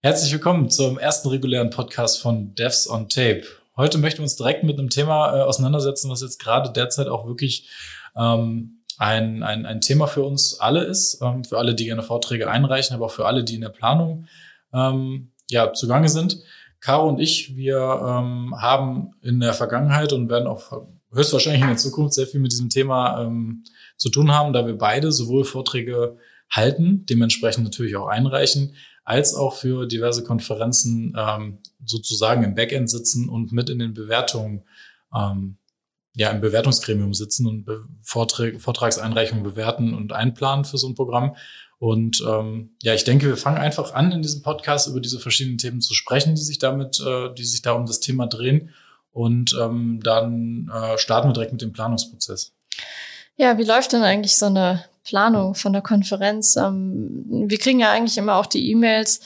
Herzlich willkommen zum ersten regulären Podcast von Devs on Tape. Heute möchten wir uns direkt mit einem Thema äh, auseinandersetzen, was jetzt gerade derzeit auch wirklich ähm, ein, ein, ein Thema für uns alle ist, ähm, für alle, die gerne Vorträge einreichen, aber auch für alle, die in der Planung ähm, ja, zugange sind. Caro und ich, wir ähm, haben in der Vergangenheit und werden auch höchstwahrscheinlich in der Zukunft sehr viel mit diesem Thema ähm, zu tun haben, da wir beide sowohl Vorträge halten, dementsprechend natürlich auch einreichen, als auch für diverse Konferenzen ähm, sozusagen im Backend sitzen und mit in den Bewertungen, ähm, ja, im Bewertungsgremium sitzen und Be Vortrag, Vortragseinreichungen bewerten und einplanen für so ein Programm. Und ähm, ja, ich denke, wir fangen einfach an, in diesem Podcast über diese verschiedenen Themen zu sprechen, die sich damit, äh, die sich da um das Thema drehen. Und ähm, dann äh, starten wir direkt mit dem Planungsprozess. Ja, wie läuft denn eigentlich so eine Planung von der Konferenz? Ähm, wir kriegen ja eigentlich immer auch die E-Mails,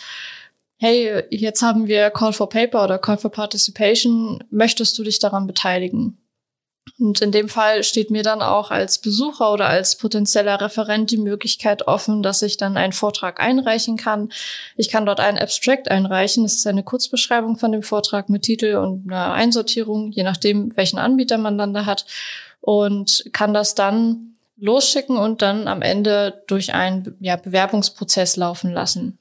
hey, jetzt haben wir Call for Paper oder Call for Participation, möchtest du dich daran beteiligen? Und in dem Fall steht mir dann auch als Besucher oder als potenzieller Referent die Möglichkeit offen, dass ich dann einen Vortrag einreichen kann. Ich kann dort einen Abstract einreichen. Das ist eine Kurzbeschreibung von dem Vortrag mit Titel und einer Einsortierung, je nachdem, welchen Anbieter man dann da hat. Und kann das dann losschicken und dann am Ende durch einen ja, Bewerbungsprozess laufen lassen.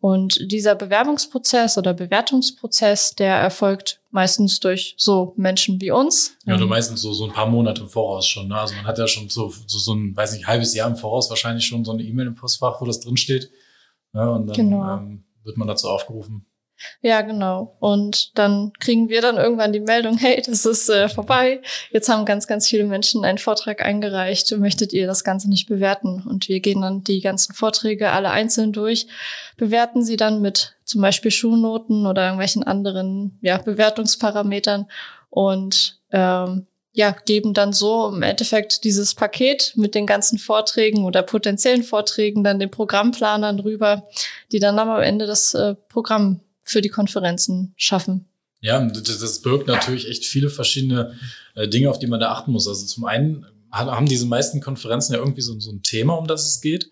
Und dieser Bewerbungsprozess oder Bewertungsprozess, der erfolgt meistens durch so Menschen wie uns. Ja, du meistens so, so ein paar Monate im Voraus schon. Ne? Also man hat ja schon so, so, so ein, weiß nicht, halbes Jahr im Voraus wahrscheinlich schon so eine E-Mail im Postfach, wo das drinsteht. Ja, und dann genau. ähm, wird man dazu aufgerufen. Ja, genau. Und dann kriegen wir dann irgendwann die Meldung, hey, das ist äh, vorbei. Jetzt haben ganz, ganz viele Menschen einen Vortrag eingereicht. Möchtet ihr das Ganze nicht bewerten? Und wir gehen dann die ganzen Vorträge alle einzeln durch, bewerten sie dann mit zum Beispiel Schulnoten oder irgendwelchen anderen ja, Bewertungsparametern und ähm, ja, geben dann so im Endeffekt dieses Paket mit den ganzen Vorträgen oder potenziellen Vorträgen dann den Programmplanern rüber, die dann am Ende das äh, Programm für die Konferenzen schaffen. Ja, das, birgt natürlich echt viele verschiedene äh, Dinge, auf die man da achten muss. Also zum einen haben diese meisten Konferenzen ja irgendwie so, ein Thema, um das es geht.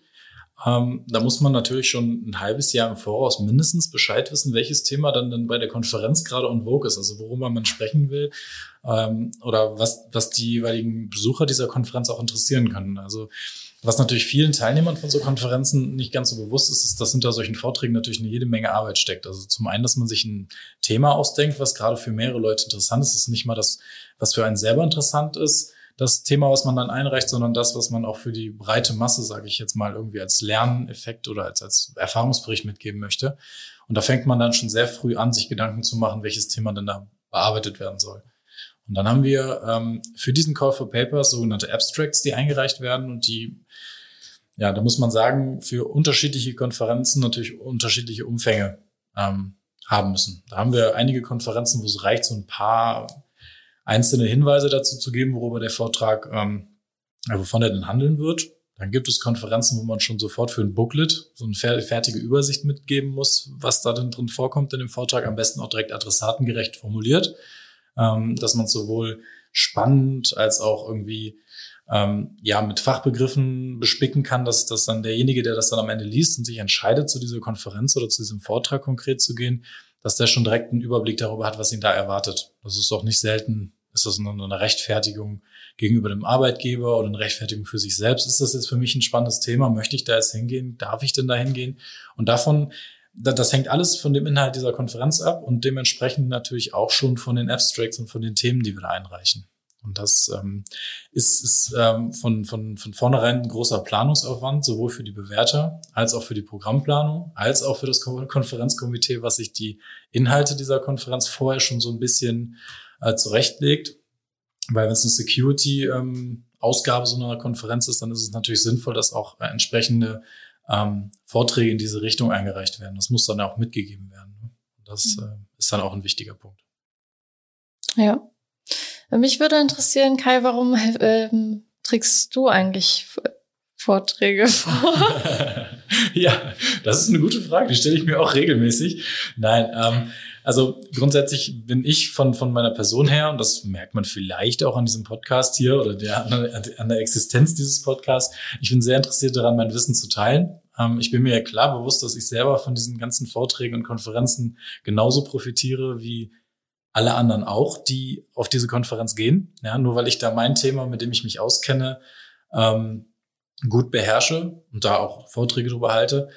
Ähm, da muss man natürlich schon ein halbes Jahr im Voraus mindestens Bescheid wissen, welches Thema dann, dann bei der Konferenz gerade on vogue ist, also worüber man sprechen will ähm, oder was, was die jeweiligen Besucher dieser Konferenz auch interessieren können. Also was natürlich vielen Teilnehmern von so Konferenzen nicht ganz so bewusst ist, ist, dass hinter solchen Vorträgen natürlich eine jede Menge Arbeit steckt. Also zum einen, dass man sich ein Thema ausdenkt, was gerade für mehrere Leute interessant ist. Das ist nicht mal das, was für einen selber interessant ist, das Thema, was man dann einreicht, sondern das, was man auch für die breite Masse, sage ich jetzt mal, irgendwie als Lerneffekt oder als, als Erfahrungsbericht mitgeben möchte. Und da fängt man dann schon sehr früh an, sich Gedanken zu machen, welches Thema denn da bearbeitet werden soll. Und dann haben wir ähm, für diesen Call for Papers sogenannte Abstracts, die eingereicht werden und die, ja, da muss man sagen, für unterschiedliche Konferenzen natürlich unterschiedliche Umfänge ähm, haben müssen. Da haben wir einige Konferenzen, wo es reicht, so ein paar einzelne Hinweise dazu zu geben, worüber der Vortrag, ähm, wovon er denn handeln wird. Dann gibt es Konferenzen, wo man schon sofort für ein Booklet so eine fertige Übersicht mitgeben muss, was da denn drin vorkommt in dem Vortrag, am besten auch direkt adressatengerecht formuliert ähm, dass man sowohl spannend als auch irgendwie ähm, ja mit Fachbegriffen bespicken kann, dass, dass dann derjenige, der das dann am Ende liest und sich entscheidet, zu dieser Konferenz oder zu diesem Vortrag konkret zu gehen, dass der schon direkt einen Überblick darüber hat, was ihn da erwartet. Das ist auch nicht selten, ist das nur eine Rechtfertigung gegenüber dem Arbeitgeber oder eine Rechtfertigung für sich selbst. Ist das jetzt für mich ein spannendes Thema? Möchte ich da jetzt hingehen? Darf ich denn da hingehen? Und davon das hängt alles von dem Inhalt dieser Konferenz ab und dementsprechend natürlich auch schon von den Abstracts und von den Themen, die wir da einreichen. Und das ähm, ist, ist ähm, von, von, von vornherein ein großer Planungsaufwand, sowohl für die Bewerter als auch für die Programmplanung, als auch für das Konferenzkomitee, was sich die Inhalte dieser Konferenz vorher schon so ein bisschen äh, zurechtlegt. Weil wenn es eine Security-Ausgabe ähm, so einer Konferenz ist, dann ist es natürlich sinnvoll, dass auch äh, entsprechende ähm, Vorträge in diese Richtung eingereicht werden. Das muss dann auch mitgegeben werden. Ne? Das mhm. äh, ist dann auch ein wichtiger Punkt. Ja. Mich würde interessieren, Kai, warum ähm, trägst du eigentlich Vorträge vor? ja, das ist eine gute Frage. Die stelle ich mir auch regelmäßig. Nein, ähm, also grundsätzlich bin ich von, von meiner Person her, und das merkt man vielleicht auch an diesem Podcast hier oder der, an der Existenz dieses Podcasts, ich bin sehr interessiert daran, mein Wissen zu teilen. Ähm, ich bin mir ja klar bewusst, dass ich selber von diesen ganzen Vorträgen und Konferenzen genauso profitiere wie alle anderen auch, die auf diese Konferenz gehen. Ja, nur weil ich da mein Thema, mit dem ich mich auskenne, ähm, gut beherrsche und da auch Vorträge drüber halte,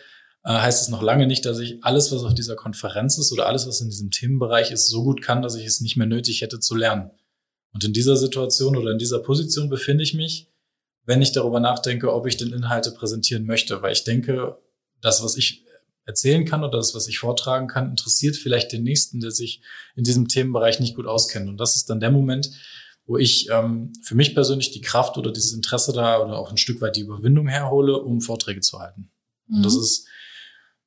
äh, heißt es noch lange nicht, dass ich alles, was auf dieser Konferenz ist oder alles, was in diesem Themenbereich ist, so gut kann, dass ich es nicht mehr nötig hätte zu lernen. Und in dieser Situation oder in dieser Position befinde ich mich, wenn ich darüber nachdenke, ob ich den Inhalte präsentieren möchte, weil ich denke, das, was ich erzählen kann oder das, was ich vortragen kann, interessiert vielleicht den Nächsten, der sich in diesem Themenbereich nicht gut auskennt. Und das ist dann der Moment, wo ich ähm, für mich persönlich die Kraft oder dieses Interesse da oder auch ein Stück weit die Überwindung herhole, um Vorträge zu halten. Mhm. Und das mhm. ist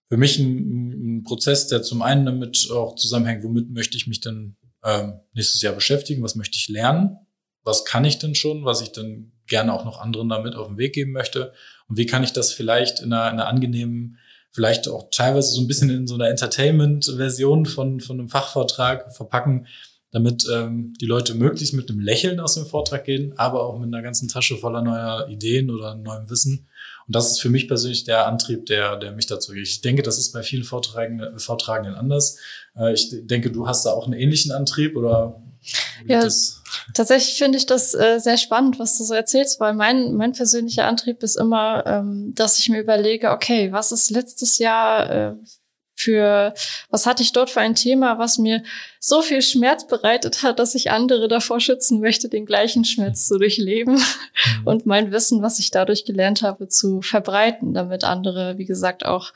für mich ein, ein, Prozess, der zum einen damit auch zusammenhängt, womit möchte ich mich denn ähm, nächstes Jahr beschäftigen, was möchte ich lernen, was kann ich denn schon, was ich dann gerne auch noch anderen damit auf den Weg geben möchte und wie kann ich das vielleicht in einer, in einer angenehmen, vielleicht auch teilweise so ein bisschen in so einer Entertainment-Version von, von einem Fachvortrag verpacken, damit ähm, die Leute möglichst mit einem Lächeln aus dem Vortrag gehen, aber auch mit einer ganzen Tasche voller neuer Ideen oder neuem Wissen. Und das ist für mich persönlich der Antrieb, der, der mich dazu geht. Ich denke, das ist bei vielen Vortragenden, Vortragenden anders. Äh, ich denke, du hast da auch einen ähnlichen Antrieb oder ja, das? tatsächlich finde ich das äh, sehr spannend, was du so erzählst, weil mein, mein persönlicher Antrieb ist immer, ähm, dass ich mir überlege, okay, was ist letztes Jahr äh, für, was hatte ich dort für ein Thema, was mir so viel Schmerz bereitet hat, dass ich andere davor schützen möchte, den gleichen Schmerz zu durchleben mhm. und mein Wissen, was ich dadurch gelernt habe, zu verbreiten, damit andere, wie gesagt, auch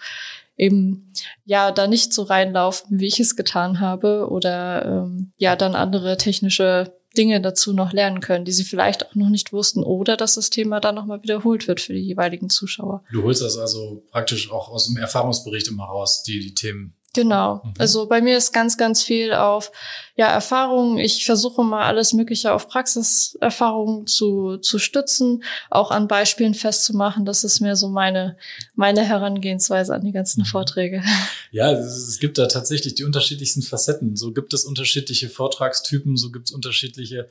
eben ja da nicht so reinlaufen, wie ich es getan habe oder ähm, ja dann andere technische Dinge dazu noch lernen können, die sie vielleicht auch noch nicht wussten oder dass das Thema dann nochmal wiederholt wird für die jeweiligen Zuschauer. Du holst das also praktisch auch aus dem Erfahrungsbericht immer raus, die, die Themen Genau. Mhm. Also bei mir ist ganz, ganz viel auf ja, Erfahrungen. Ich versuche mal alles Mögliche auf Praxiserfahrungen zu, zu stützen, auch an Beispielen festzumachen. Das ist mehr so meine, meine Herangehensweise an die ganzen mhm. Vorträge. Ja, es gibt da tatsächlich die unterschiedlichsten Facetten. So gibt es unterschiedliche Vortragstypen, so gibt es unterschiedliche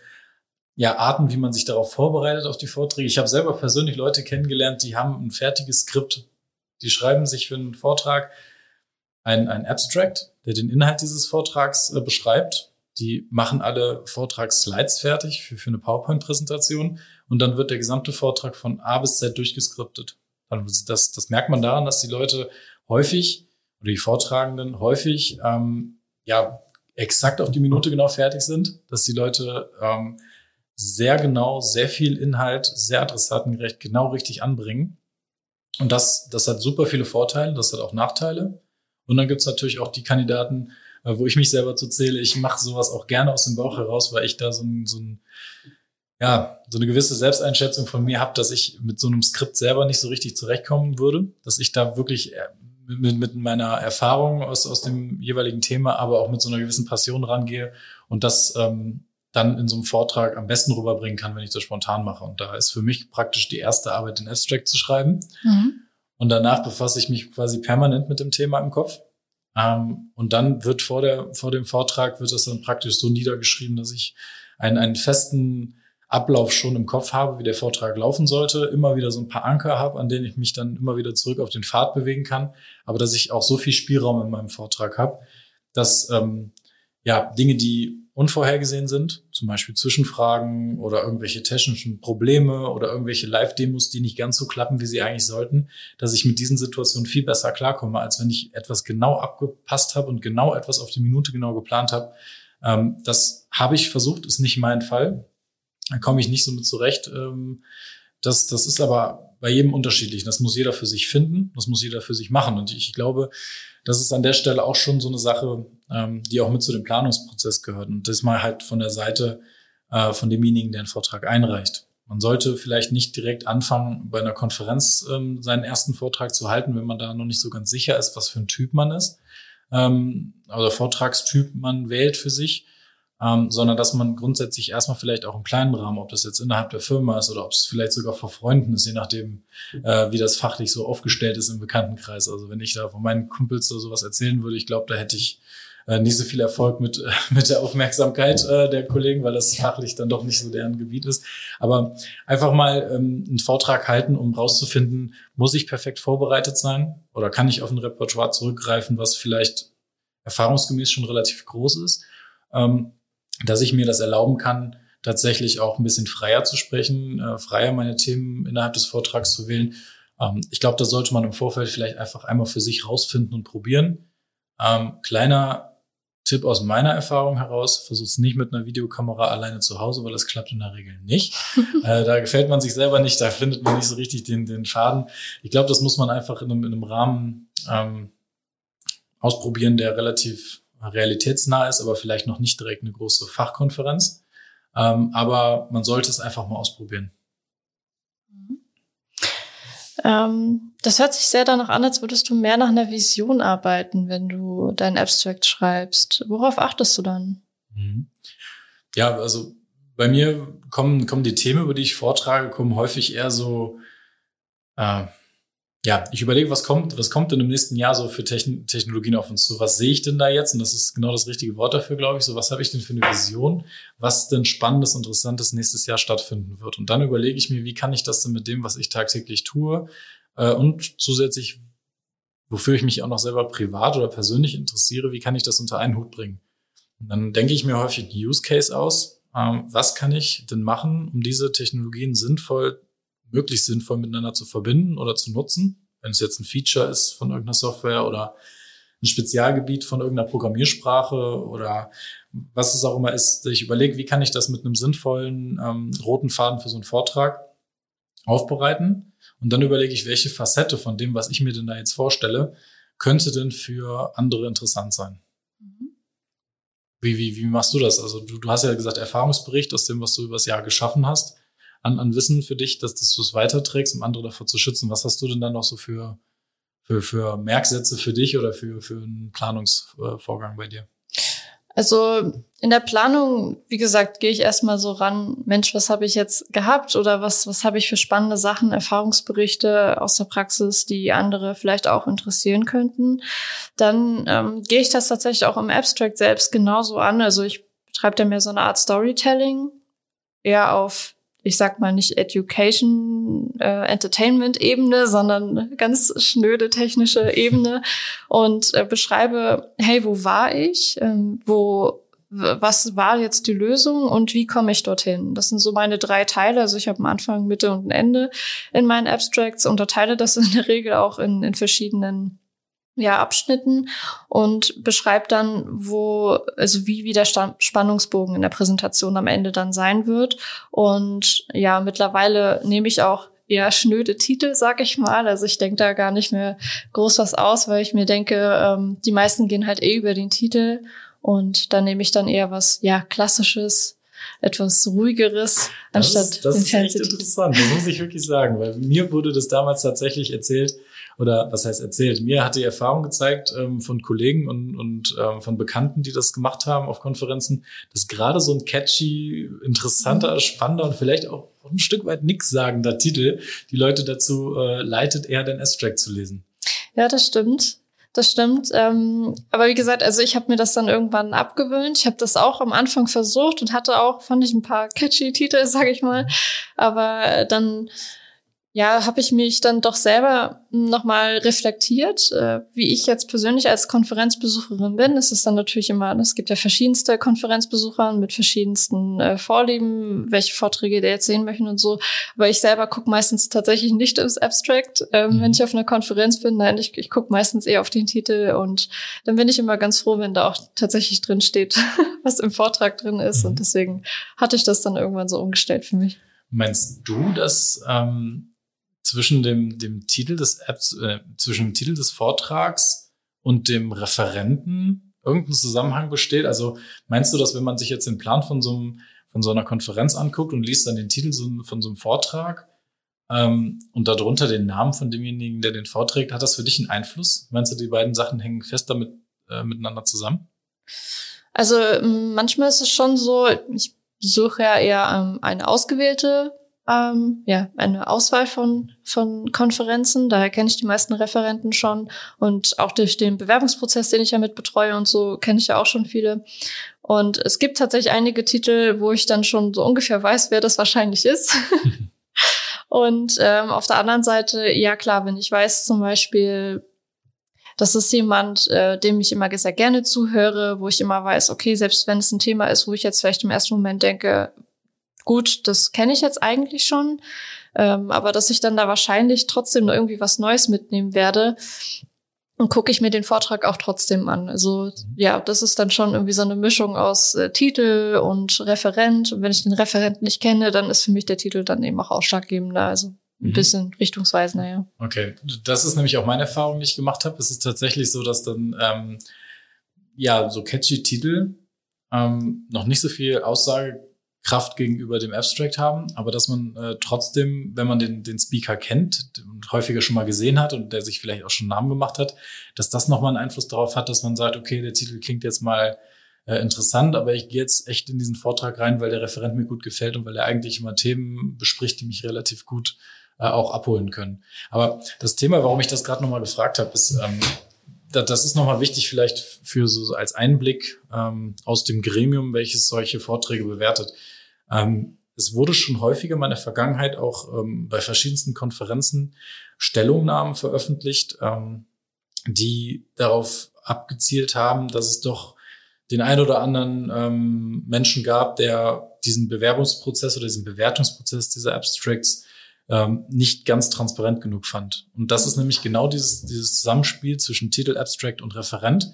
ja, Arten, wie man sich darauf vorbereitet, auf die Vorträge. Ich habe selber persönlich Leute kennengelernt, die haben ein fertiges Skript, die schreiben sich für einen Vortrag ein, ein Abstract, der den Inhalt dieses Vortrags äh, beschreibt. Die machen alle Vortragsslides fertig für, für eine PowerPoint-Präsentation und dann wird der gesamte Vortrag von A bis Z durchgeskriptet. Das, das merkt man daran, dass die Leute häufig oder die Vortragenden häufig ähm, ja exakt auf die Minute genau fertig sind, dass die Leute ähm, sehr genau, sehr viel Inhalt, sehr adressatengerecht, genau richtig anbringen. Und das, das hat super viele Vorteile, das hat auch Nachteile. Und dann gibt's natürlich auch die Kandidaten, äh, wo ich mich selber zu zähle. Ich mache sowas auch gerne aus dem Bauch heraus, weil ich da so ein, so ein ja, so eine gewisse Selbsteinschätzung von mir habe, dass ich mit so einem Skript selber nicht so richtig zurechtkommen würde, dass ich da wirklich äh, mit, mit meiner Erfahrung aus, aus dem jeweiligen Thema, aber auch mit so einer gewissen Passion rangehe und das ähm, dann in so einem Vortrag am besten rüberbringen kann, wenn ich das spontan mache. Und da ist für mich praktisch die erste Arbeit, den Abstract zu schreiben. Mhm. Und danach befasse ich mich quasi permanent mit dem Thema im Kopf. Ähm, und dann wird vor, der, vor dem Vortrag wird das dann praktisch so niedergeschrieben, dass ich einen, einen festen Ablauf schon im Kopf habe, wie der Vortrag laufen sollte, immer wieder so ein paar Anker habe, an denen ich mich dann immer wieder zurück auf den Pfad bewegen kann, aber dass ich auch so viel Spielraum in meinem Vortrag habe, dass ähm, ja Dinge, die unvorhergesehen sind, zum Beispiel Zwischenfragen oder irgendwelche technischen Probleme oder irgendwelche Live-Demos, die nicht ganz so klappen, wie sie eigentlich sollten, dass ich mit diesen Situationen viel besser klarkomme, als wenn ich etwas genau abgepasst habe und genau etwas auf die Minute genau geplant habe. Ähm, das habe ich versucht, ist nicht mein Fall. Da komme ich nicht so mit zurecht. Ähm, das, das ist aber bei jedem unterschiedlich. Das muss jeder für sich finden, das muss jeder für sich machen. Und ich glaube, das ist an der Stelle auch schon so eine Sache, ähm, die auch mit zu dem Planungsprozess gehört. Und das mal halt von der Seite äh, von demjenigen, der einen Vortrag einreicht. Man sollte vielleicht nicht direkt anfangen, bei einer Konferenz ähm, seinen ersten Vortrag zu halten, wenn man da noch nicht so ganz sicher ist, was für ein Typ man ist. Ähm, oder Vortragstyp man wählt für sich, ähm, sondern dass man grundsätzlich erstmal vielleicht auch im kleinen Rahmen, ob das jetzt innerhalb der Firma ist oder ob es vielleicht sogar vor Freunden ist, je nachdem, äh, wie das fachlich so aufgestellt ist im Bekanntenkreis. Also wenn ich da von meinen Kumpels so sowas erzählen würde, ich glaube, da hätte ich äh, nicht so viel Erfolg mit, mit der Aufmerksamkeit äh, der Kollegen, weil das fachlich dann doch nicht so deren Gebiet ist. Aber einfach mal ähm, einen Vortrag halten, um rauszufinden, muss ich perfekt vorbereitet sein oder kann ich auf ein Repertoire zurückgreifen, was vielleicht erfahrungsgemäß schon relativ groß ist, ähm, dass ich mir das erlauben kann, tatsächlich auch ein bisschen freier zu sprechen, äh, freier meine Themen innerhalb des Vortrags zu wählen. Ähm, ich glaube, das sollte man im Vorfeld vielleicht einfach einmal für sich rausfinden und probieren. Ähm, kleiner Tipp aus meiner Erfahrung heraus, versucht es nicht mit einer Videokamera alleine zu Hause, weil das klappt in der Regel nicht. äh, da gefällt man sich selber nicht, da findet man nicht so richtig den, den Faden. Ich glaube, das muss man einfach in einem, in einem Rahmen ähm, ausprobieren, der relativ realitätsnah ist, aber vielleicht noch nicht direkt eine große Fachkonferenz. Ähm, aber man sollte es einfach mal ausprobieren. Ähm, das hört sich sehr danach an, als würdest du mehr nach einer Vision arbeiten, wenn du dein Abstract schreibst. Worauf achtest du dann? Mhm. Ja, also bei mir kommen, kommen die Themen, über die ich vortrage, kommen häufig eher so, äh, ja, ich überlege, was kommt, was kommt denn im nächsten Jahr so für Techn Technologien auf uns zu? Was sehe ich denn da jetzt? Und das ist genau das richtige Wort dafür, glaube ich. So, was habe ich denn für eine Vision, was denn Spannendes, Interessantes nächstes Jahr stattfinden wird? Und dann überlege ich mir, wie kann ich das denn mit dem, was ich tagtäglich tue, äh, und zusätzlich, wofür ich mich auch noch selber privat oder persönlich interessiere, wie kann ich das unter einen Hut bringen? Und dann denke ich mir häufig einen Use Case aus. Ähm, was kann ich denn machen, um diese Technologien sinnvoll möglichst sinnvoll miteinander zu verbinden oder zu nutzen. Wenn es jetzt ein Feature ist von irgendeiner Software oder ein Spezialgebiet von irgendeiner Programmiersprache oder was es auch immer ist. Ich überlege, wie kann ich das mit einem sinnvollen ähm, roten Faden für so einen Vortrag aufbereiten. Und dann überlege ich, welche Facette von dem, was ich mir denn da jetzt vorstelle, könnte denn für andere interessant sein. Mhm. Wie, wie, wie machst du das? Also du, du hast ja gesagt, Erfahrungsbericht aus dem, was du übers Jahr geschaffen hast an, an Wissen für dich, dass, dass du es weiterträgst, um andere davor zu schützen. Was hast du denn dann noch so für, für, für Merksätze für dich oder für, für einen Planungsvorgang bei dir? Also in der Planung, wie gesagt, gehe ich erstmal so ran, Mensch, was habe ich jetzt gehabt oder was, was habe ich für spannende Sachen, Erfahrungsberichte aus der Praxis, die andere vielleicht auch interessieren könnten. Dann ähm, gehe ich das tatsächlich auch im Abstract selbst genauso an. Also ich betreibe da mehr so eine Art Storytelling, eher auf ich sag mal nicht Education, äh, Entertainment-Ebene, sondern ganz schnöde technische Ebene und äh, beschreibe, hey, wo war ich? Ähm, wo was war jetzt die Lösung und wie komme ich dorthin? Das sind so meine drei Teile. Also ich habe am Anfang, Mitte und ein Ende in meinen Abstracts, unterteile das in der Regel auch in, in verschiedenen ja, Abschnitten und beschreibt dann, wo, also wie, wie der Spannungsbogen in der Präsentation am Ende dann sein wird. Und ja, mittlerweile nehme ich auch eher schnöde Titel, sag ich mal. Also ich denke da gar nicht mehr groß was aus, weil ich mir denke, ähm, die meisten gehen halt eh über den Titel und dann nehme ich dann eher was, ja, klassisches, etwas ruhigeres, anstatt das ist, das den ist echt interessant, das muss ich wirklich sagen, weil mir wurde das damals tatsächlich erzählt, oder was heißt erzählt? Mir hat die Erfahrung gezeigt ähm, von Kollegen und, und ähm, von Bekannten, die das gemacht haben auf Konferenzen, dass gerade so ein catchy, interessanter, mhm. spannender und vielleicht auch ein Stück weit nichtssagender Titel die Leute dazu äh, leitet, eher den S-Track zu lesen. Ja, das stimmt. Das stimmt. Ähm, aber wie gesagt, also ich habe mir das dann irgendwann abgewöhnt. Ich habe das auch am Anfang versucht und hatte auch, fand ich, ein paar catchy Titel, sag ich mal. Aber dann ja, habe ich mich dann doch selber nochmal reflektiert, äh, wie ich jetzt persönlich als Konferenzbesucherin bin. Es ist dann natürlich immer, es gibt ja verschiedenste Konferenzbesucher mit verschiedensten äh, Vorlieben, welche Vorträge der jetzt sehen möchten und so. Aber ich selber gucke meistens tatsächlich nicht ins Abstract, ähm, mhm. wenn ich auf einer Konferenz bin. Nein, ich, ich gucke meistens eher auf den Titel und dann bin ich immer ganz froh, wenn da auch tatsächlich drin steht, was im Vortrag drin ist. Mhm. Und deswegen hatte ich das dann irgendwann so umgestellt für mich. Meinst du, dass ähm zwischen dem, dem Titel des Apps, äh, zwischen dem Titel des Vortrags und dem Referenten irgendein Zusammenhang besteht? Also meinst du, dass wenn man sich jetzt den Plan von so, einem, von so einer Konferenz anguckt und liest dann den Titel von so einem Vortrag ähm, und darunter den Namen von demjenigen, der den vorträgt, hat das für dich einen Einfluss? Meinst du, die beiden Sachen hängen fest damit äh, miteinander zusammen? Also manchmal ist es schon so, ich suche ja eher ähm, eine ausgewählte, ähm, ja, eine Auswahl von, von Konferenzen. Daher kenne ich die meisten Referenten schon. Und auch durch den Bewerbungsprozess, den ich ja mit betreue und so, kenne ich ja auch schon viele. Und es gibt tatsächlich einige Titel, wo ich dann schon so ungefähr weiß, wer das wahrscheinlich ist. und ähm, auf der anderen Seite, ja klar, wenn ich weiß zum Beispiel, das ist jemand, äh, dem ich immer sehr gerne zuhöre, wo ich immer weiß, okay, selbst wenn es ein Thema ist, wo ich jetzt vielleicht im ersten Moment denke, gut, das kenne ich jetzt eigentlich schon, ähm, aber dass ich dann da wahrscheinlich trotzdem irgendwie was Neues mitnehmen werde, und gucke ich mir den Vortrag auch trotzdem an. Also ja, das ist dann schon irgendwie so eine Mischung aus äh, Titel und Referent. Und wenn ich den Referent nicht kenne, dann ist für mich der Titel dann eben auch ausschlaggebender. Also ein mhm. bisschen richtungsweisender, ja. Okay, das ist nämlich auch meine Erfahrung, die ich gemacht habe. Es ist tatsächlich so, dass dann ähm, ja so catchy Titel ähm, noch nicht so viel Aussagekraft gegenüber dem Abstract haben, aber dass man äh, trotzdem, wenn man den, den Speaker kennt und häufiger schon mal gesehen hat und der sich vielleicht auch schon Namen gemacht hat, dass das nochmal einen Einfluss darauf hat, dass man sagt, okay, der Titel klingt jetzt mal äh, interessant, aber ich gehe jetzt echt in diesen Vortrag rein, weil der Referent mir gut gefällt und weil er eigentlich immer Themen bespricht, die mich relativ gut äh, auch abholen können. Aber das Thema, warum ich das gerade nochmal gefragt habe, ist, ähm, das ist nochmal wichtig vielleicht für so als Einblick ähm, aus dem Gremium, welches solche Vorträge bewertet. Ähm, es wurde schon häufiger in meiner Vergangenheit auch ähm, bei verschiedensten Konferenzen Stellungnahmen veröffentlicht, ähm, die darauf abgezielt haben, dass es doch den ein oder anderen ähm, Menschen gab, der diesen Bewerbungsprozess oder diesen Bewertungsprozess dieser Abstracts ähm, nicht ganz transparent genug fand. Und das ist nämlich genau dieses, dieses Zusammenspiel zwischen Titel, Abstract und Referent,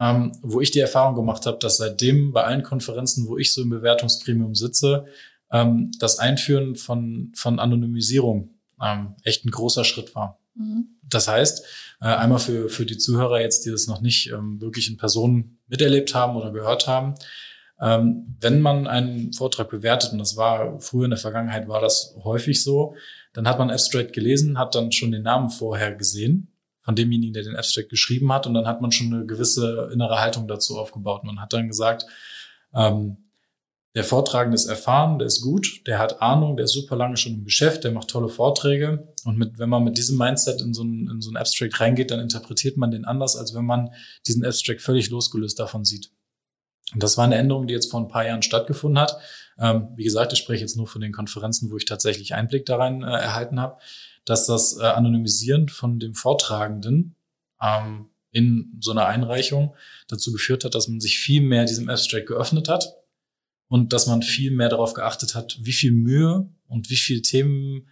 ähm, wo ich die Erfahrung gemacht habe, dass seitdem bei allen Konferenzen, wo ich so im Bewertungsgremium sitze, ähm, das Einführen von, von Anonymisierung ähm, echt ein großer Schritt war. Mhm. Das heißt, äh, einmal für, für die Zuhörer jetzt, die das noch nicht ähm, wirklich in Person miterlebt haben oder gehört haben, ähm, wenn man einen Vortrag bewertet, und das war früher in der Vergangenheit, war das häufig so, dann hat man Abstract gelesen, hat dann schon den Namen vorher gesehen von demjenigen, der den Abstract geschrieben hat, und dann hat man schon eine gewisse innere Haltung dazu aufgebaut. Man hat dann gesagt, ähm, der Vortragende ist erfahren, der ist gut, der hat Ahnung, der ist super lange schon im Geschäft, der macht tolle Vorträge. Und mit, wenn man mit diesem Mindset in so, ein, in so ein Abstract reingeht, dann interpretiert man den anders, als wenn man diesen Abstract völlig losgelöst davon sieht. Und das war eine Änderung, die jetzt vor ein paar Jahren stattgefunden hat. Ähm, wie gesagt, ich spreche jetzt nur von den Konferenzen, wo ich tatsächlich Einblick darin äh, erhalten habe, dass das äh, Anonymisieren von dem Vortragenden ähm, in so einer Einreichung dazu geführt hat, dass man sich viel mehr diesem Abstract geöffnet hat und dass man viel mehr darauf geachtet hat, wie viel Mühe und wie viel Themen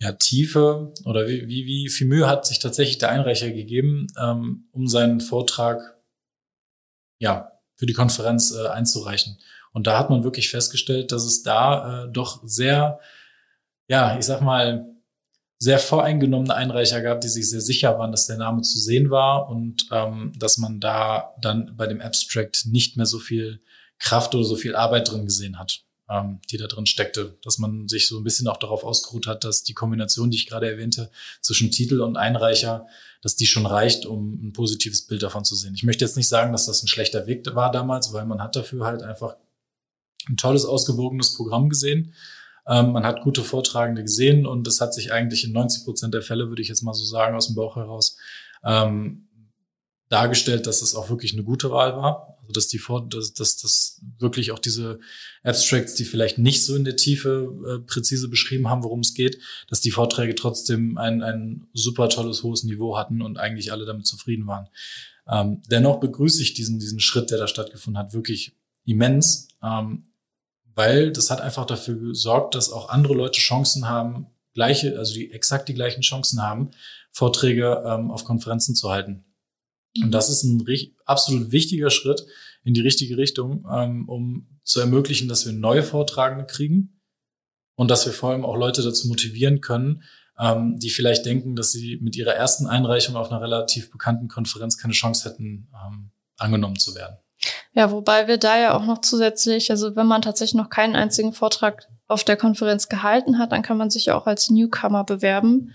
ja, Tiefe oder wie, wie, wie viel Mühe hat sich tatsächlich der Einreicher gegeben, ähm, um seinen Vortrag ja, für die Konferenz äh, einzureichen. Und da hat man wirklich festgestellt, dass es da äh, doch sehr, ja, ich sag mal, sehr voreingenommene Einreicher gab, die sich sehr sicher waren, dass der Name zu sehen war und ähm, dass man da dann bei dem Abstract nicht mehr so viel Kraft oder so viel Arbeit drin gesehen hat, ähm, die da drin steckte. Dass man sich so ein bisschen auch darauf ausgeruht hat, dass die Kombination, die ich gerade erwähnte, zwischen Titel und Einreicher dass die schon reicht, um ein positives Bild davon zu sehen. Ich möchte jetzt nicht sagen, dass das ein schlechter Weg war damals, weil man hat dafür halt einfach ein tolles, ausgewogenes Programm gesehen. Ähm, man hat gute Vortragende gesehen und es hat sich eigentlich in 90 Prozent der Fälle, würde ich jetzt mal so sagen, aus dem Bauch heraus, ähm, dargestellt, dass es auch wirklich eine gute Wahl war. Also dass die dass, dass, dass wirklich auch diese Abstracts, die vielleicht nicht so in der Tiefe äh, präzise beschrieben haben, worum es geht, dass die Vorträge trotzdem ein, ein super tolles, hohes Niveau hatten und eigentlich alle damit zufrieden waren. Ähm, dennoch begrüße ich diesen, diesen Schritt, der da stattgefunden hat, wirklich immens, ähm, weil das hat einfach dafür gesorgt, dass auch andere Leute Chancen haben, gleiche, also die exakt die gleichen Chancen haben, Vorträge ähm, auf Konferenzen zu halten. Und das ist ein absolut wichtiger Schritt in die richtige Richtung, ähm, um zu ermöglichen, dass wir neue Vortragende kriegen und dass wir vor allem auch Leute dazu motivieren können, ähm, die vielleicht denken, dass sie mit ihrer ersten Einreichung auf einer relativ bekannten Konferenz keine Chance hätten, ähm, angenommen zu werden. Ja, wobei wir da ja auch noch zusätzlich, also wenn man tatsächlich noch keinen einzigen Vortrag auf der Konferenz gehalten hat, dann kann man sich auch als Newcomer bewerben.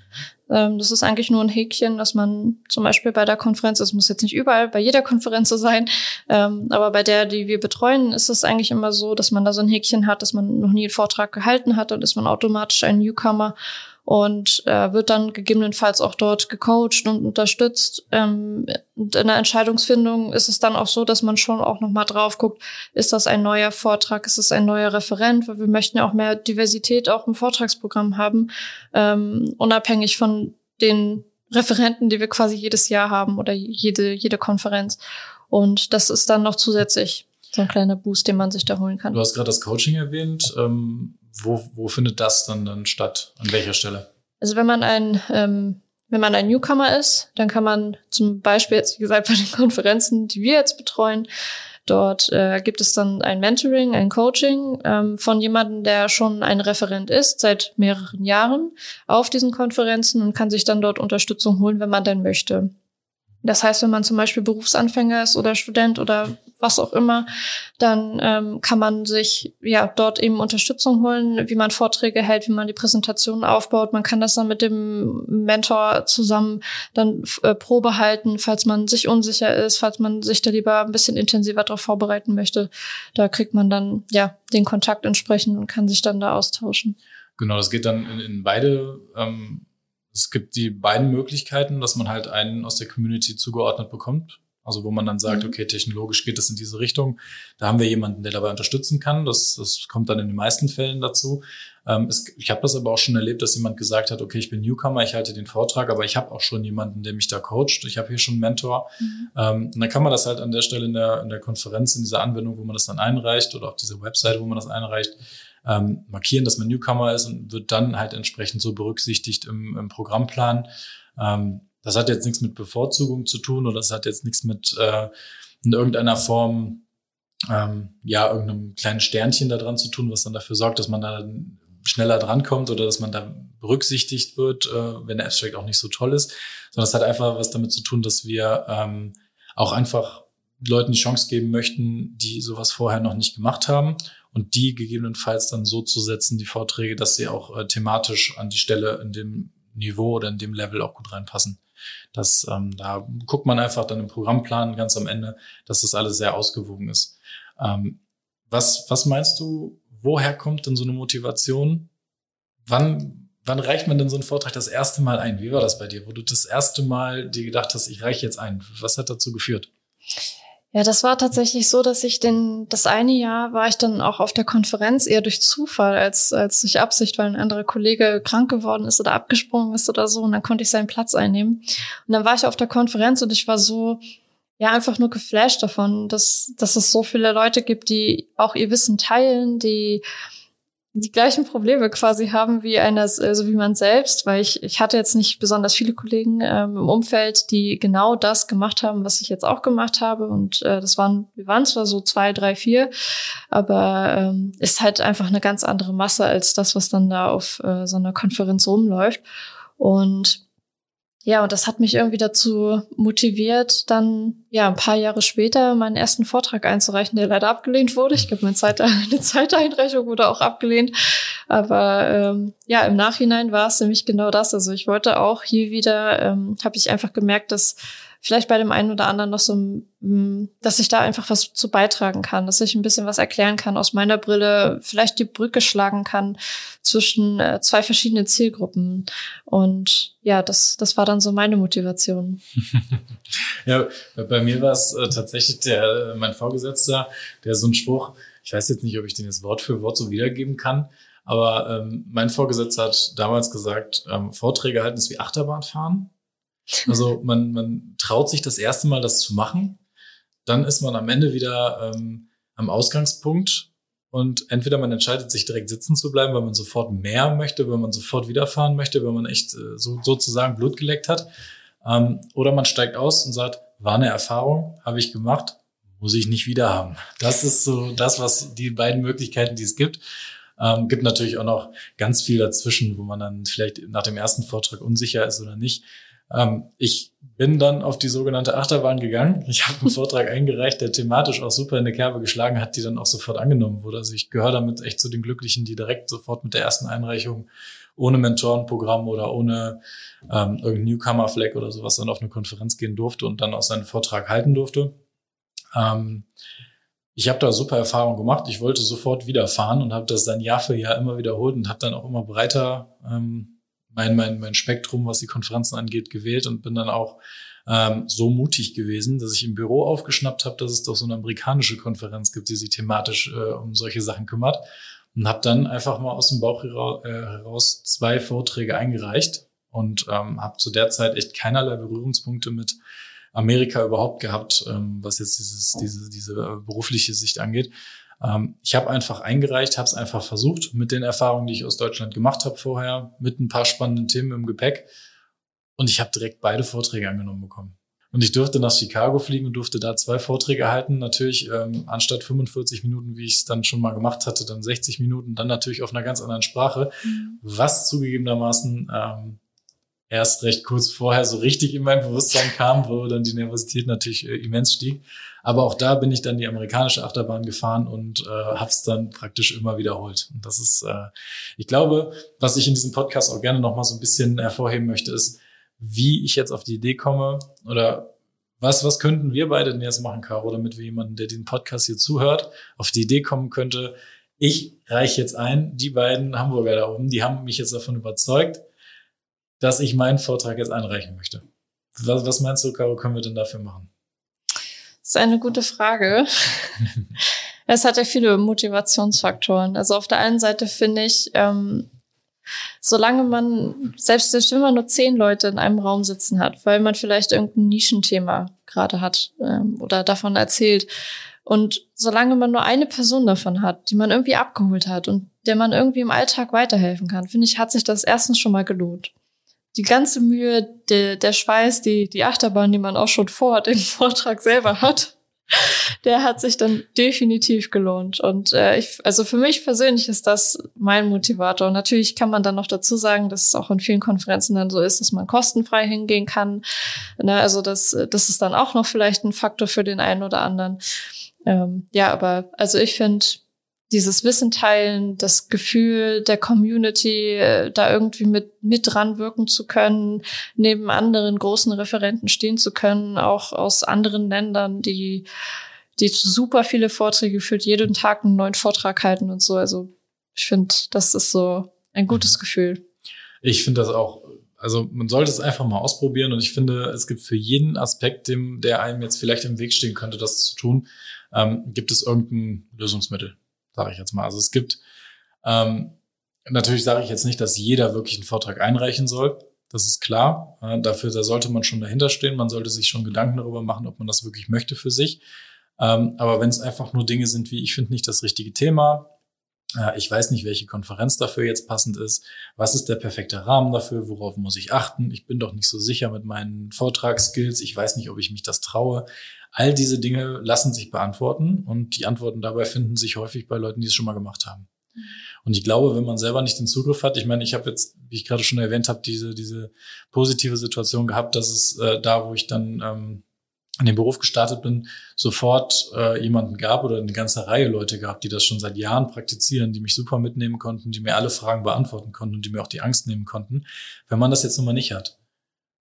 Ähm, das ist eigentlich nur ein Häkchen, dass man zum Beispiel bei der Konferenz, es muss jetzt nicht überall bei jeder Konferenz so sein, ähm, aber bei der, die wir betreuen, ist es eigentlich immer so, dass man da so ein Häkchen hat, dass man noch nie einen Vortrag gehalten hat und ist man automatisch ein Newcomer und äh, wird dann gegebenenfalls auch dort gecoacht und unterstützt. Ähm, und in der Entscheidungsfindung ist es dann auch so, dass man schon auch nochmal drauf guckt, ist das ein neuer Vortrag, ist es ein neuer Referent, weil wir möchten ja auch mehr Diversität auch im Vortragsprogramm haben, ähm, unabhängig von den Referenten, die wir quasi jedes Jahr haben oder jede, jede Konferenz. Und das ist dann noch zusätzlich so ein kleiner Boost, den man sich da holen kann. Du hast gerade das Coaching erwähnt. Ähm wo, wo findet das dann, dann statt? An welcher Stelle? Also wenn man ein, ähm, wenn man ein Newcomer ist, dann kann man zum Beispiel jetzt, wie gesagt, bei den Konferenzen, die wir jetzt betreuen, Dort äh, gibt es dann ein Mentoring, ein Coaching ähm, von jemandem, der schon ein Referent ist seit mehreren Jahren auf diesen Konferenzen und kann sich dann dort Unterstützung holen, wenn man denn möchte. Das heißt, wenn man zum Beispiel Berufsanfänger ist oder Student oder was auch immer, dann ähm, kann man sich ja dort eben Unterstützung holen, wie man Vorträge hält, wie man die Präsentationen aufbaut. Man kann das dann mit dem Mentor zusammen dann äh, Probe halten, falls man sich unsicher ist, falls man sich da lieber ein bisschen intensiver darauf vorbereiten möchte. Da kriegt man dann ja den Kontakt entsprechend und kann sich dann da austauschen. Genau, das geht dann in, in beide ähm es gibt die beiden Möglichkeiten, dass man halt einen aus der Community zugeordnet bekommt. Also wo man dann sagt, mhm. okay, technologisch geht es in diese Richtung. Da haben wir jemanden, der dabei unterstützen kann. Das, das kommt dann in den meisten Fällen dazu. Ähm, es, ich habe das aber auch schon erlebt, dass jemand gesagt hat, okay, ich bin Newcomer, ich halte den Vortrag, aber ich habe auch schon jemanden, der mich da coacht. Ich habe hier schon einen Mentor. Mhm. Ähm, und dann kann man das halt an der Stelle in der, in der Konferenz, in dieser Anwendung, wo man das dann einreicht oder auf dieser Webseite, wo man das einreicht, ähm, markieren, dass man Newcomer ist und wird dann halt entsprechend so berücksichtigt im, im Programmplan. Ähm, das hat jetzt nichts mit Bevorzugung zu tun oder das hat jetzt nichts mit äh, in irgendeiner Form ähm, ja irgendeinem kleinen Sternchen da dran zu tun, was dann dafür sorgt, dass man da schneller drankommt oder dass man da berücksichtigt wird, äh, wenn der Abstract auch nicht so toll ist, sondern es hat einfach was damit zu tun, dass wir ähm, auch einfach Leuten die Chance geben möchten, die sowas vorher noch nicht gemacht haben und die gegebenenfalls dann so zu setzen, die Vorträge, dass sie auch äh, thematisch an die Stelle in dem Niveau oder in dem Level auch gut reinpassen. Das, ähm, da guckt man einfach dann im Programmplan ganz am Ende, dass das alles sehr ausgewogen ist. Ähm, was, was meinst du, woher kommt denn so eine Motivation? Wann, wann reicht man denn so einen Vortrag das erste Mal ein? Wie war das bei dir, wo du das erste Mal dir gedacht hast, ich reiche jetzt ein? Was hat dazu geführt? Ja, das war tatsächlich so, dass ich den, das eine Jahr war ich dann auch auf der Konferenz eher durch Zufall als, als durch Absicht, weil ein anderer Kollege krank geworden ist oder abgesprungen ist oder so und dann konnte ich seinen Platz einnehmen. Und dann war ich auf der Konferenz und ich war so, ja, einfach nur geflasht davon, dass, dass es so viele Leute gibt, die auch ihr Wissen teilen, die die gleichen Probleme quasi haben wie einer, also wie man selbst, weil ich, ich hatte jetzt nicht besonders viele Kollegen ähm, im Umfeld, die genau das gemacht haben, was ich jetzt auch gemacht habe. Und äh, das waren, wir waren zwar so zwei, drei, vier, aber ähm, ist halt einfach eine ganz andere Masse als das, was dann da auf äh, so einer Konferenz rumläuft. Und ja, und das hat mich irgendwie dazu motiviert, dann ja ein paar Jahre später meinen ersten Vortrag einzureichen, der leider abgelehnt wurde. Ich glaube, meine zweite, eine zweite Einreichung wurde auch abgelehnt. Aber ähm, ja, im Nachhinein war es nämlich genau das. Also ich wollte auch hier wieder, ähm, habe ich einfach gemerkt, dass vielleicht bei dem einen oder anderen noch so, mm, dass ich da einfach was zu beitragen kann, dass ich ein bisschen was erklären kann aus meiner Brille, vielleicht die Brücke schlagen kann zwischen äh, zwei verschiedenen Zielgruppen. Und ja, das, das war dann so meine Motivation. ja, bei mir war es äh, tatsächlich der, mein Vorgesetzter, der so einen Spruch, ich weiß jetzt nicht, ob ich den jetzt Wort für Wort so wiedergeben kann, aber ähm, mein Vorgesetzter hat damals gesagt, ähm, Vorträge halten ist wie Achterbahnfahren. Also man, man traut sich das erste Mal, das zu machen. Dann ist man am Ende wieder ähm, am Ausgangspunkt und entweder man entscheidet sich direkt sitzen zu bleiben, weil man sofort mehr möchte, weil man sofort wiederfahren möchte, weil man echt äh, so, sozusagen Blut geleckt hat. Ähm, oder man steigt aus und sagt, war eine Erfahrung, habe ich gemacht, muss ich nicht wieder haben. Das ist so das, was die beiden Möglichkeiten, die es gibt. Ähm, gibt natürlich auch noch ganz viel dazwischen, wo man dann vielleicht nach dem ersten Vortrag unsicher ist oder nicht. Ähm, ich bin dann auf die sogenannte Achterbahn gegangen. Ich habe einen Vortrag eingereicht, der thematisch auch super in der Kerbe geschlagen hat, die dann auch sofort angenommen wurde. Also ich gehöre damit echt zu den Glücklichen, die direkt sofort mit der ersten Einreichung ohne Mentorenprogramm oder ohne ähm, irgendein Newcomer-Flag oder sowas dann auf eine Konferenz gehen durfte und dann auch seinen Vortrag halten durfte. Ähm, ich habe da super Erfahrungen gemacht. Ich wollte sofort wieder fahren und habe das dann Jahr für Jahr immer wiederholt und habe dann auch immer breiter ähm, mein, mein, mein Spektrum, was die Konferenzen angeht, gewählt und bin dann auch ähm, so mutig gewesen, dass ich im Büro aufgeschnappt habe, dass es doch so eine amerikanische Konferenz gibt, die sich thematisch äh, um solche Sachen kümmert und habe dann einfach mal aus dem Bauch äh, heraus zwei Vorträge eingereicht und ähm, habe zu der Zeit echt keinerlei Berührungspunkte mit Amerika überhaupt gehabt, ähm, was jetzt dieses, diese, diese äh, berufliche Sicht angeht. Ähm, ich habe einfach eingereicht, habe es einfach versucht mit den Erfahrungen, die ich aus Deutschland gemacht habe vorher, mit ein paar spannenden Themen im Gepäck. Und ich habe direkt beide Vorträge angenommen bekommen. Und ich durfte nach Chicago fliegen und durfte da zwei Vorträge halten. Natürlich ähm, anstatt 45 Minuten, wie ich es dann schon mal gemacht hatte, dann 60 Minuten, dann natürlich auf einer ganz anderen Sprache, mhm. was zugegebenermaßen ähm, erst recht kurz vorher so richtig in mein Bewusstsein kam, wo dann die Nervosität natürlich äh, immens stieg. Aber auch da bin ich dann die amerikanische Achterbahn gefahren und äh, habe es dann praktisch immer wiederholt. Und das ist, äh, ich glaube, was ich in diesem Podcast auch gerne noch mal so ein bisschen hervorheben möchte, ist, wie ich jetzt auf die Idee komme oder was, was könnten wir beide denn jetzt machen, Caro, damit wir jemanden, der den Podcast hier zuhört, auf die Idee kommen könnte, ich reiche jetzt ein, die beiden Hamburger da oben, die haben mich jetzt davon überzeugt, dass ich meinen Vortrag jetzt einreichen möchte. Was, was meinst du, Caro, können wir denn dafür machen? Das ist eine gute Frage. es hat ja viele Motivationsfaktoren. Also auf der einen Seite finde ich, ähm, solange man, selbst wenn man nur zehn Leute in einem Raum sitzen hat, weil man vielleicht irgendein Nischenthema gerade hat ähm, oder davon erzählt, und solange man nur eine Person davon hat, die man irgendwie abgeholt hat und der man irgendwie im Alltag weiterhelfen kann, finde ich, hat sich das erstens schon mal gelohnt die ganze Mühe, der, der Schweiß, die, die Achterbahn, die man auch schon vor dem Vortrag selber hat, der hat sich dann definitiv gelohnt. Und äh, ich, also für mich persönlich ist das mein Motivator. Und natürlich kann man dann noch dazu sagen, dass es auch in vielen Konferenzen dann so ist, dass man kostenfrei hingehen kann. Ne, also das, das ist dann auch noch vielleicht ein Faktor für den einen oder anderen. Ähm, ja, aber also ich finde, dieses Wissen teilen, das Gefühl der Community, äh, da irgendwie mit, mit dran wirken zu können, neben anderen großen Referenten stehen zu können, auch aus anderen Ländern, die, die super viele Vorträge führt, jeden Tag einen neuen Vortrag halten und so. Also ich finde, das ist so ein gutes. Gefühl. Ich finde das auch also man sollte es einfach mal ausprobieren und ich finde, es gibt für jeden Aspekt, dem, der einem jetzt vielleicht im Weg stehen könnte, das zu tun, ähm, gibt es irgendein Lösungsmittel sage ich jetzt mal. Also es gibt, ähm, natürlich sage ich jetzt nicht, dass jeder wirklich einen Vortrag einreichen soll. Das ist klar. Äh, dafür, da sollte man schon dahinter stehen. Man sollte sich schon Gedanken darüber machen, ob man das wirklich möchte für sich. Ähm, aber wenn es einfach nur Dinge sind wie, ich finde nicht das richtige Thema, äh, ich weiß nicht, welche Konferenz dafür jetzt passend ist. Was ist der perfekte Rahmen dafür? Worauf muss ich achten? Ich bin doch nicht so sicher mit meinen Vortragsskills. Ich weiß nicht, ob ich mich das traue. All diese Dinge lassen sich beantworten und die Antworten dabei finden sich häufig bei Leuten, die es schon mal gemacht haben. Mhm. Und ich glaube, wenn man selber nicht den Zugriff hat, ich meine, ich habe jetzt, wie ich gerade schon erwähnt habe, diese, diese positive Situation gehabt, dass es äh, da, wo ich dann ähm, in den Beruf gestartet bin, sofort äh, jemanden gab oder eine ganze Reihe Leute gab, die das schon seit Jahren praktizieren, die mich super mitnehmen konnten, die mir alle Fragen beantworten konnten und die mir auch die Angst nehmen konnten. Wenn man das jetzt nun mal nicht hat,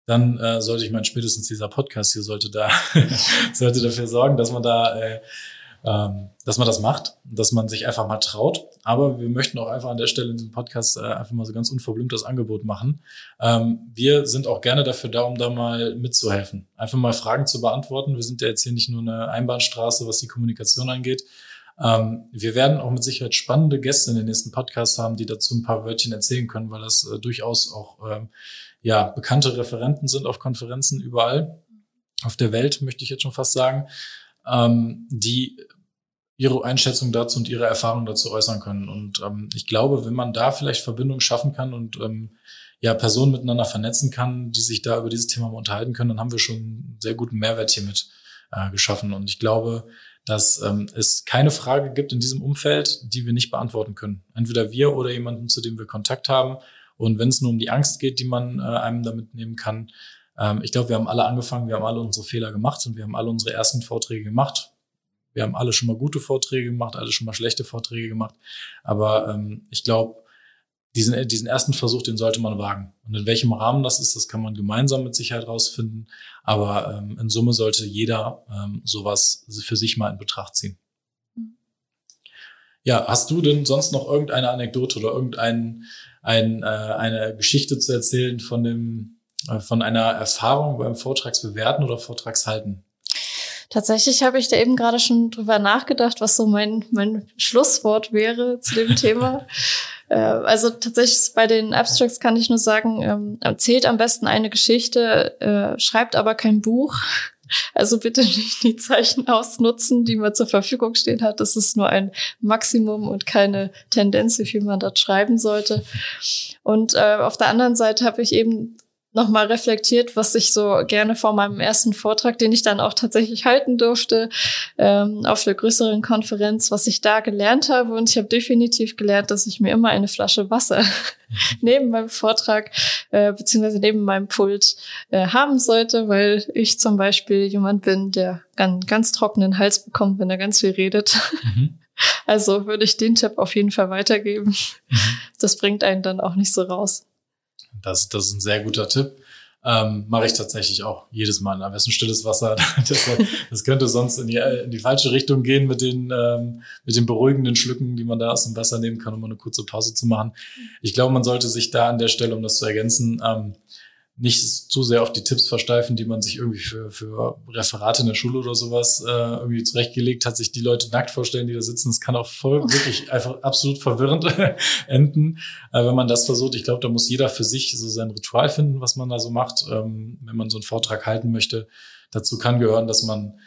dann äh, sollte ich meine, spätestens dieser Podcast hier sollte da, sollte dafür sorgen, dass man da, äh, ähm, dass man das macht, dass man sich einfach mal traut. Aber wir möchten auch einfach an der Stelle in diesem Podcast äh, einfach mal so ganz unverblümt das Angebot machen. Ähm, wir sind auch gerne dafür da, um da mal mitzuhelfen. Einfach mal Fragen zu beantworten. Wir sind ja jetzt hier nicht nur eine Einbahnstraße, was die Kommunikation angeht. Ähm, wir werden auch mit Sicherheit spannende Gäste in den nächsten Podcasts haben, die dazu ein paar Wörtchen erzählen können, weil das äh, durchaus auch ähm, ja, bekannte Referenten sind auf Konferenzen überall auf der Welt, möchte ich jetzt schon fast sagen, ähm, die ihre Einschätzung dazu und ihre Erfahrung dazu äußern können. Und ähm, ich glaube, wenn man da vielleicht Verbindungen schaffen kann und ähm, ja, Personen miteinander vernetzen kann, die sich da über dieses Thema unterhalten können, dann haben wir schon einen sehr guten Mehrwert hiermit äh, geschaffen. Und ich glaube, dass ähm, es keine Frage gibt in diesem Umfeld, die wir nicht beantworten können. Entweder wir oder jemanden, zu dem wir Kontakt haben, und wenn es nur um die Angst geht, die man äh, einem damit nehmen kann, ähm, ich glaube, wir haben alle angefangen, wir haben alle unsere Fehler gemacht und wir haben alle unsere ersten Vorträge gemacht. Wir haben alle schon mal gute Vorträge gemacht, alle schon mal schlechte Vorträge gemacht. Aber ähm, ich glaube, diesen, diesen ersten Versuch, den sollte man wagen. Und in welchem Rahmen das ist, das kann man gemeinsam mit Sicherheit rausfinden. Aber ähm, in Summe sollte jeder ähm, sowas für sich mal in Betracht ziehen. Ja, hast du denn sonst noch irgendeine Anekdote oder irgendein ein, äh, eine Geschichte zu erzählen von dem äh, von einer Erfahrung beim Vortragsbewerten oder Vortragshalten? Tatsächlich habe ich da eben gerade schon drüber nachgedacht, was so mein, mein Schlusswort wäre zu dem Thema. Äh, also tatsächlich bei den Abstracts kann ich nur sagen, ähm, erzählt am besten eine Geschichte, äh, schreibt aber kein Buch. Also bitte nicht die Zeichen ausnutzen, die man zur Verfügung stehen hat. Das ist nur ein Maximum und keine Tendenz, wie viel man dort schreiben sollte. Und äh, auf der anderen Seite habe ich eben nochmal reflektiert, was ich so gerne vor meinem ersten Vortrag, den ich dann auch tatsächlich halten durfte, ähm, auf der größeren Konferenz, was ich da gelernt habe. Und ich habe definitiv gelernt, dass ich mir immer eine Flasche Wasser neben meinem Vortrag äh, beziehungsweise neben meinem Pult äh, haben sollte, weil ich zum Beispiel jemand bin, der einen ganz trockenen Hals bekommt, wenn er ganz viel redet. Mhm. Also würde ich den Tipp auf jeden Fall weitergeben. Mhm. Das bringt einen dann auch nicht so raus. Das, das ist ein sehr guter Tipp. Ähm, Mache ich tatsächlich auch jedes Mal. Am besten stilles Wasser. Das, das könnte sonst in die, in die falsche Richtung gehen mit den, ähm, mit den beruhigenden Schlücken, die man da aus dem Wasser nehmen kann, um eine kurze Pause zu machen. Ich glaube, man sollte sich da an der Stelle, um das zu ergänzen, ähm, nicht zu sehr auf die Tipps versteifen, die man sich irgendwie für, für Referate in der Schule oder sowas äh, irgendwie zurechtgelegt hat, sich die Leute nackt vorstellen, die da sitzen. Das kann auch voll wirklich einfach absolut verwirrend enden, äh, wenn man das versucht. Ich glaube, da muss jeder für sich so sein Ritual finden, was man da so macht, ähm, wenn man so einen Vortrag halten möchte. Dazu kann gehören, dass man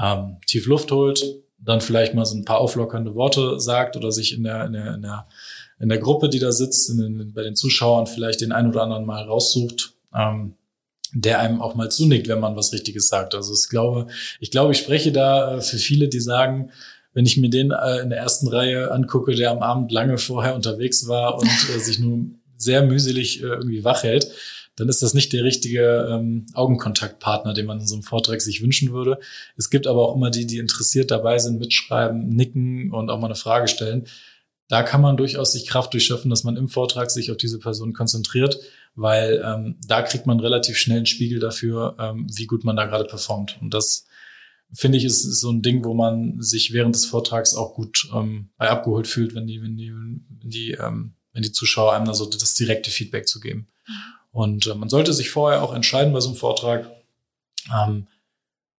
ähm, tief Luft holt, dann vielleicht mal so ein paar auflockernde Worte sagt oder sich in der, in der, in der, in der Gruppe, die da sitzt, in den, bei den Zuschauern vielleicht den ein oder anderen mal raussucht ähm, der einem auch mal zunickt, wenn man was Richtiges sagt. Also ich glaube, ich glaube, ich spreche da äh, für viele, die sagen, wenn ich mir den äh, in der ersten Reihe angucke, der am Abend lange vorher unterwegs war und äh, sich nun sehr mühselig äh, irgendwie wach hält, dann ist das nicht der richtige ähm, Augenkontaktpartner, den man in so einem Vortrag sich wünschen würde. Es gibt aber auch immer die, die interessiert dabei sind, mitschreiben, nicken und auch mal eine Frage stellen. Da kann man durchaus sich Kraft durchschöpfen, dass man im Vortrag sich auf diese Person konzentriert weil ähm, da kriegt man relativ schnell einen Spiegel dafür, ähm, wie gut man da gerade performt. Und das finde ich ist, ist so ein Ding, wo man sich während des Vortrags auch gut ähm, bei abgeholt fühlt, wenn die, wenn die, wenn die, ähm, wenn die Zuschauer einem da so das direkte Feedback zu geben. Mhm. Und äh, man sollte sich vorher auch entscheiden bei so einem Vortrag, ähm,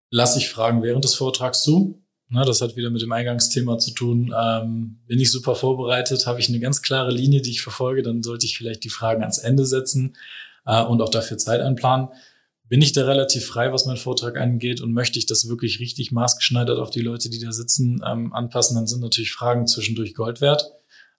lasse ich Fragen während des Vortrags zu Ne, das hat wieder mit dem Eingangsthema zu tun. Ähm, bin ich super vorbereitet, habe ich eine ganz klare Linie, die ich verfolge, dann sollte ich vielleicht die Fragen ans Ende setzen äh, und auch dafür Zeit einplanen. Bin ich da relativ frei, was meinen Vortrag angeht und möchte ich das wirklich richtig maßgeschneidert auf die Leute, die da sitzen, ähm, anpassen, dann sind natürlich Fragen zwischendurch Gold wert.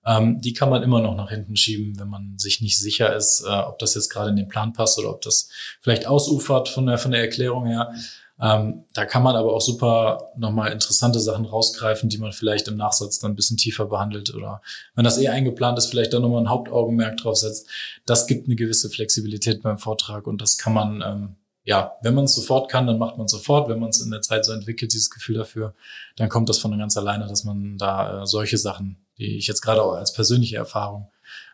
Ähm, die kann man immer noch nach hinten schieben, wenn man sich nicht sicher ist, äh, ob das jetzt gerade in den Plan passt oder ob das vielleicht ausufert von der, von der Erklärung her. Ähm, da kann man aber auch super nochmal interessante Sachen rausgreifen, die man vielleicht im Nachsatz dann ein bisschen tiefer behandelt oder wenn das eh eingeplant ist, vielleicht dann nochmal ein Hauptaugenmerk drauf setzt. Das gibt eine gewisse Flexibilität beim Vortrag und das kann man, ähm, ja, wenn man es sofort kann, dann macht man es sofort. Wenn man es in der Zeit so entwickelt, dieses Gefühl dafür, dann kommt das von ganz alleine, dass man da äh, solche Sachen, die ich jetzt gerade auch als persönliche Erfahrung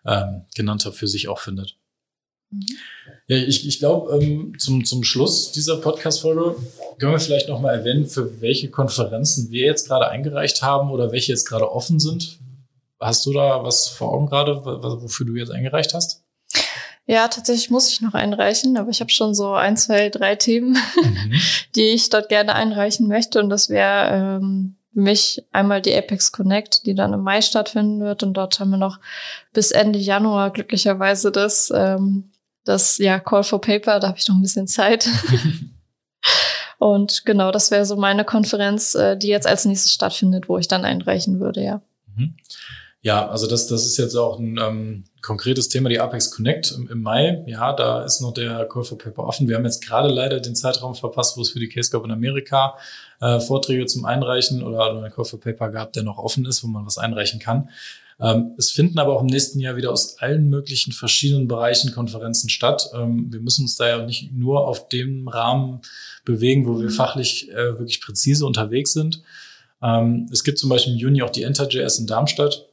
ähm, genannt habe, für sich auch findet. Mhm. Ja, ich, ich glaube, ähm, zum, zum Schluss dieser Podcast-Folge können wir vielleicht nochmal erwähnen, für welche Konferenzen wir jetzt gerade eingereicht haben oder welche jetzt gerade offen sind. Hast du da was vor Augen gerade, wofür du jetzt eingereicht hast? Ja, tatsächlich muss ich noch einreichen, aber ich habe schon so ein, zwei, drei Themen, mhm. die ich dort gerne einreichen möchte. Und das wäre ähm, für mich einmal die Apex Connect, die dann im Mai stattfinden wird. Und dort haben wir noch bis Ende Januar glücklicherweise das ähm, das ja Call for Paper, da habe ich noch ein bisschen Zeit. Und genau, das wäre so meine Konferenz, äh, die jetzt als nächstes stattfindet, wo ich dann einreichen würde, ja. Mhm. Ja, also das, das ist jetzt auch ein ähm, konkretes Thema, die Apex Connect im, im, Mai. Ja, da ist noch der Call for Paper offen. Wir haben jetzt gerade leider den Zeitraum verpasst, wo es für die Case Cup in Amerika äh, Vorträge zum Einreichen oder, oder ein Call for Paper gab, der noch offen ist, wo man was einreichen kann. Ähm, es finden aber auch im nächsten Jahr wieder aus allen möglichen verschiedenen Bereichen Konferenzen statt. Ähm, wir müssen uns da ja nicht nur auf dem Rahmen bewegen, wo wir mhm. fachlich äh, wirklich präzise unterwegs sind. Ähm, es gibt zum Beispiel im Juni auch die Enter.js in Darmstadt.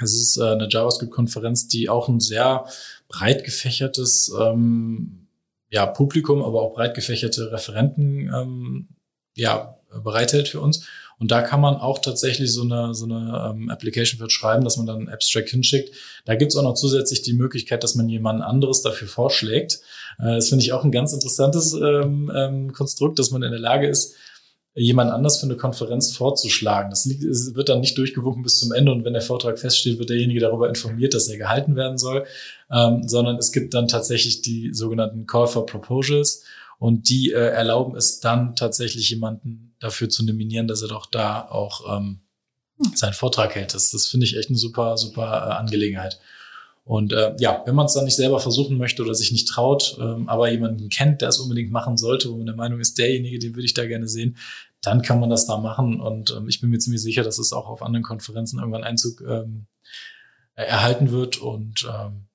Es ist äh, eine JavaScript-Konferenz, die auch ein sehr breit gefächertes ja, Publikum, aber auch breit gefächerte Referenten ja, bereithält für uns. Und da kann man auch tatsächlich so eine, so eine ähm, Application für schreiben, dass man dann einen Abstract hinschickt. Da gibt es auch noch zusätzlich die Möglichkeit, dass man jemand anderes dafür vorschlägt. Äh, das finde ich auch ein ganz interessantes ähm, ähm, Konstrukt, dass man in der Lage ist, jemand anders für eine Konferenz vorzuschlagen. Das liegt, wird dann nicht durchgewunken bis zum Ende und wenn der Vortrag feststeht, wird derjenige darüber informiert, dass er gehalten werden soll, ähm, sondern es gibt dann tatsächlich die sogenannten Call for Proposals und die äh, erlauben es dann tatsächlich jemanden dafür zu nominieren, dass er doch da auch ähm, seinen Vortrag hält. Das, das finde ich echt eine super, super äh, Angelegenheit. Und äh, ja, wenn man es dann nicht selber versuchen möchte oder sich nicht traut, ähm, aber jemanden kennt, der es unbedingt machen sollte, wo man der Meinung ist, derjenige, den würde ich da gerne sehen, dann kann man das da machen. Und ähm, ich bin mir ziemlich sicher, dass es auch auf anderen Konferenzen irgendwann Einzug ähm, erhalten wird. Und ähm,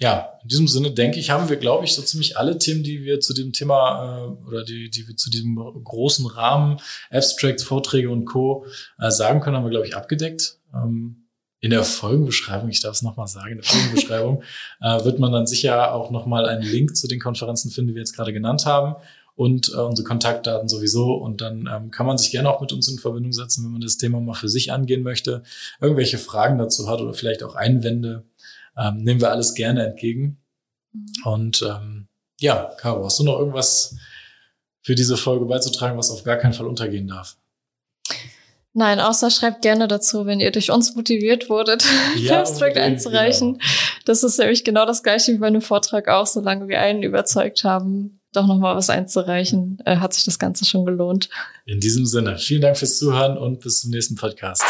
ja, in diesem Sinne denke ich, haben wir, glaube ich, so ziemlich alle Themen, die wir zu dem Thema äh, oder die, die wir zu diesem großen Rahmen, Abstracts, Vorträge und Co. Äh, sagen können, haben wir, glaube ich, abgedeckt. Ähm, in der Folgenbeschreibung, ich darf es nochmal sagen, in der Folgenbeschreibung äh, wird man dann sicher auch nochmal einen Link zu den Konferenzen finden, die wir jetzt gerade genannt haben und äh, unsere Kontaktdaten sowieso. Und dann ähm, kann man sich gerne auch mit uns in Verbindung setzen, wenn man das Thema mal für sich angehen möchte, irgendwelche Fragen dazu hat oder vielleicht auch Einwände. Ähm, nehmen wir alles gerne entgegen. Mhm. Und ähm, ja, Caro, hast du noch irgendwas für diese Folge beizutragen, was auf gar keinen Fall untergehen darf? Nein, außer schreibt gerne dazu, wenn ihr durch uns motiviert wurdet, ja, Abstract einzureichen. Genau. Das ist nämlich genau das gleiche wie bei einem Vortrag auch. Solange wir einen überzeugt haben, doch nochmal was einzureichen, äh, hat sich das Ganze schon gelohnt. In diesem Sinne, vielen Dank fürs Zuhören und bis zum nächsten Podcast.